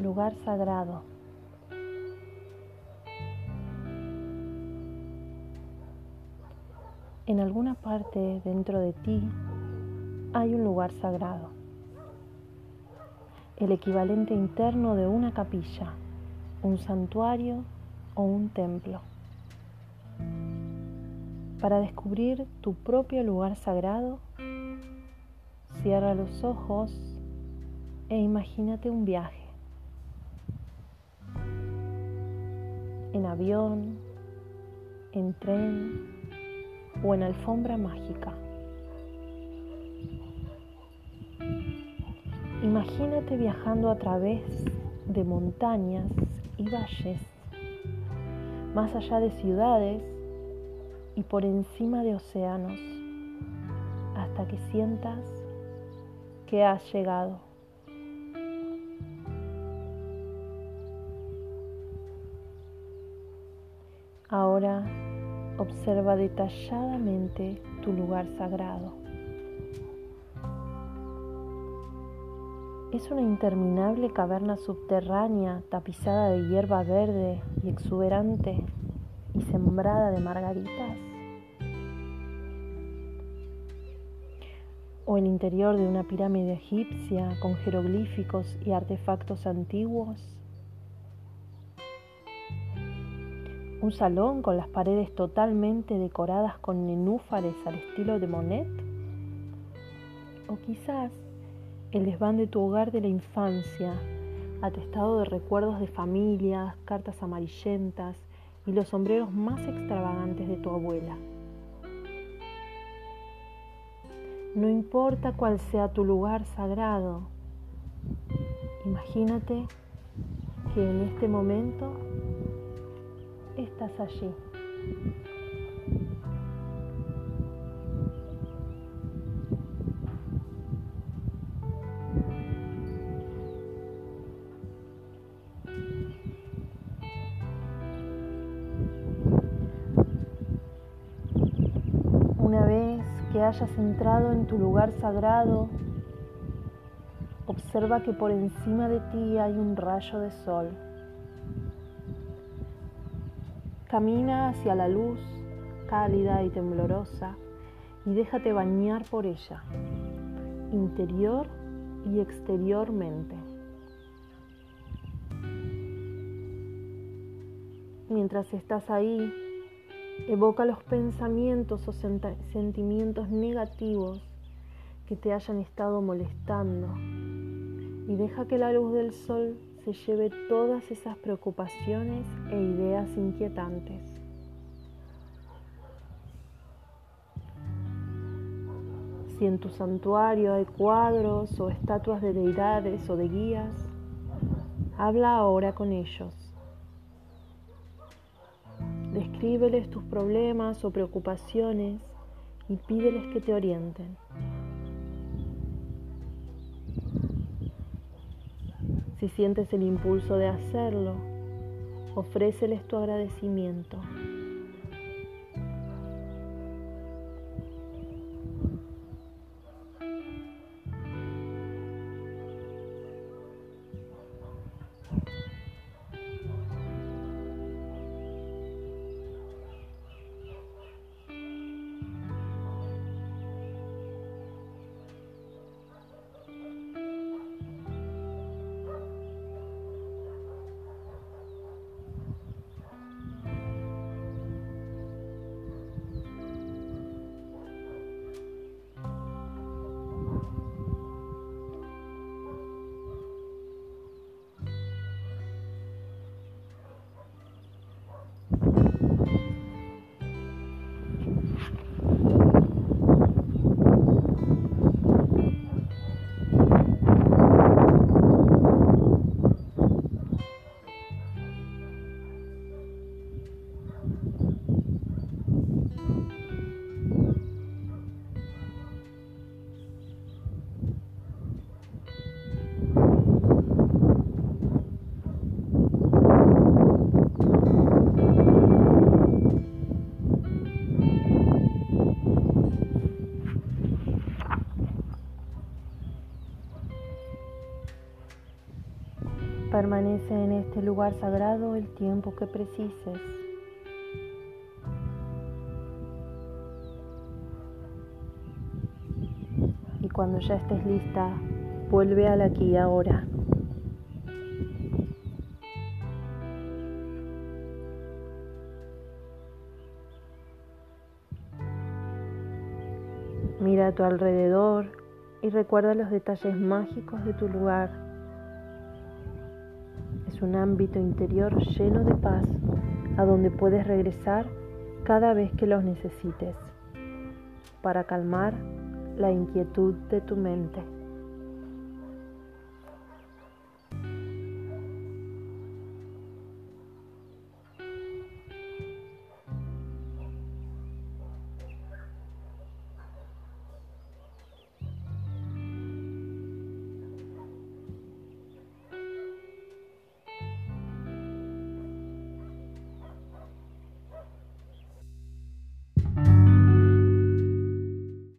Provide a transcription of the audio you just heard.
lugar sagrado. En alguna parte dentro de ti hay un lugar sagrado, el equivalente interno de una capilla, un santuario o un templo. Para descubrir tu propio lugar sagrado, cierra los ojos e imagínate un viaje. En avión, en tren o en alfombra mágica. Imagínate viajando a través de montañas y valles, más allá de ciudades y por encima de océanos, hasta que sientas que has llegado. Ahora observa detalladamente tu lugar sagrado. Es una interminable caverna subterránea tapizada de hierba verde y exuberante y sembrada de margaritas? ¿O el interior de una pirámide egipcia con jeroglíficos y artefactos antiguos? ¿Un salón con las paredes totalmente decoradas con nenúfares al estilo de Monet? ¿O quizás el desván de tu hogar de la infancia, atestado de recuerdos de familias, cartas amarillentas y los sombreros más extravagantes de tu abuela. No importa cuál sea tu lugar sagrado, imagínate que en este momento estás allí. hayas entrado en tu lugar sagrado, observa que por encima de ti hay un rayo de sol. Camina hacia la luz cálida y temblorosa y déjate bañar por ella, interior y exteriormente. Mientras estás ahí, Evoca los pensamientos o sentimientos negativos que te hayan estado molestando y deja que la luz del sol se lleve todas esas preocupaciones e ideas inquietantes. Si en tu santuario hay cuadros o estatuas de deidades o de guías, habla ahora con ellos Descríbeles tus problemas o preocupaciones y pídeles que te orienten. Si sientes el impulso de hacerlo, ofréceles tu agradecimiento. Permanece en este lugar sagrado el tiempo que precises. Y cuando ya estés lista, vuelve al aquí y ahora. Mira a tu alrededor y recuerda los detalles mágicos de tu lugar. Un ámbito interior lleno de paz a donde puedes regresar cada vez que los necesites para calmar la inquietud de tu mente.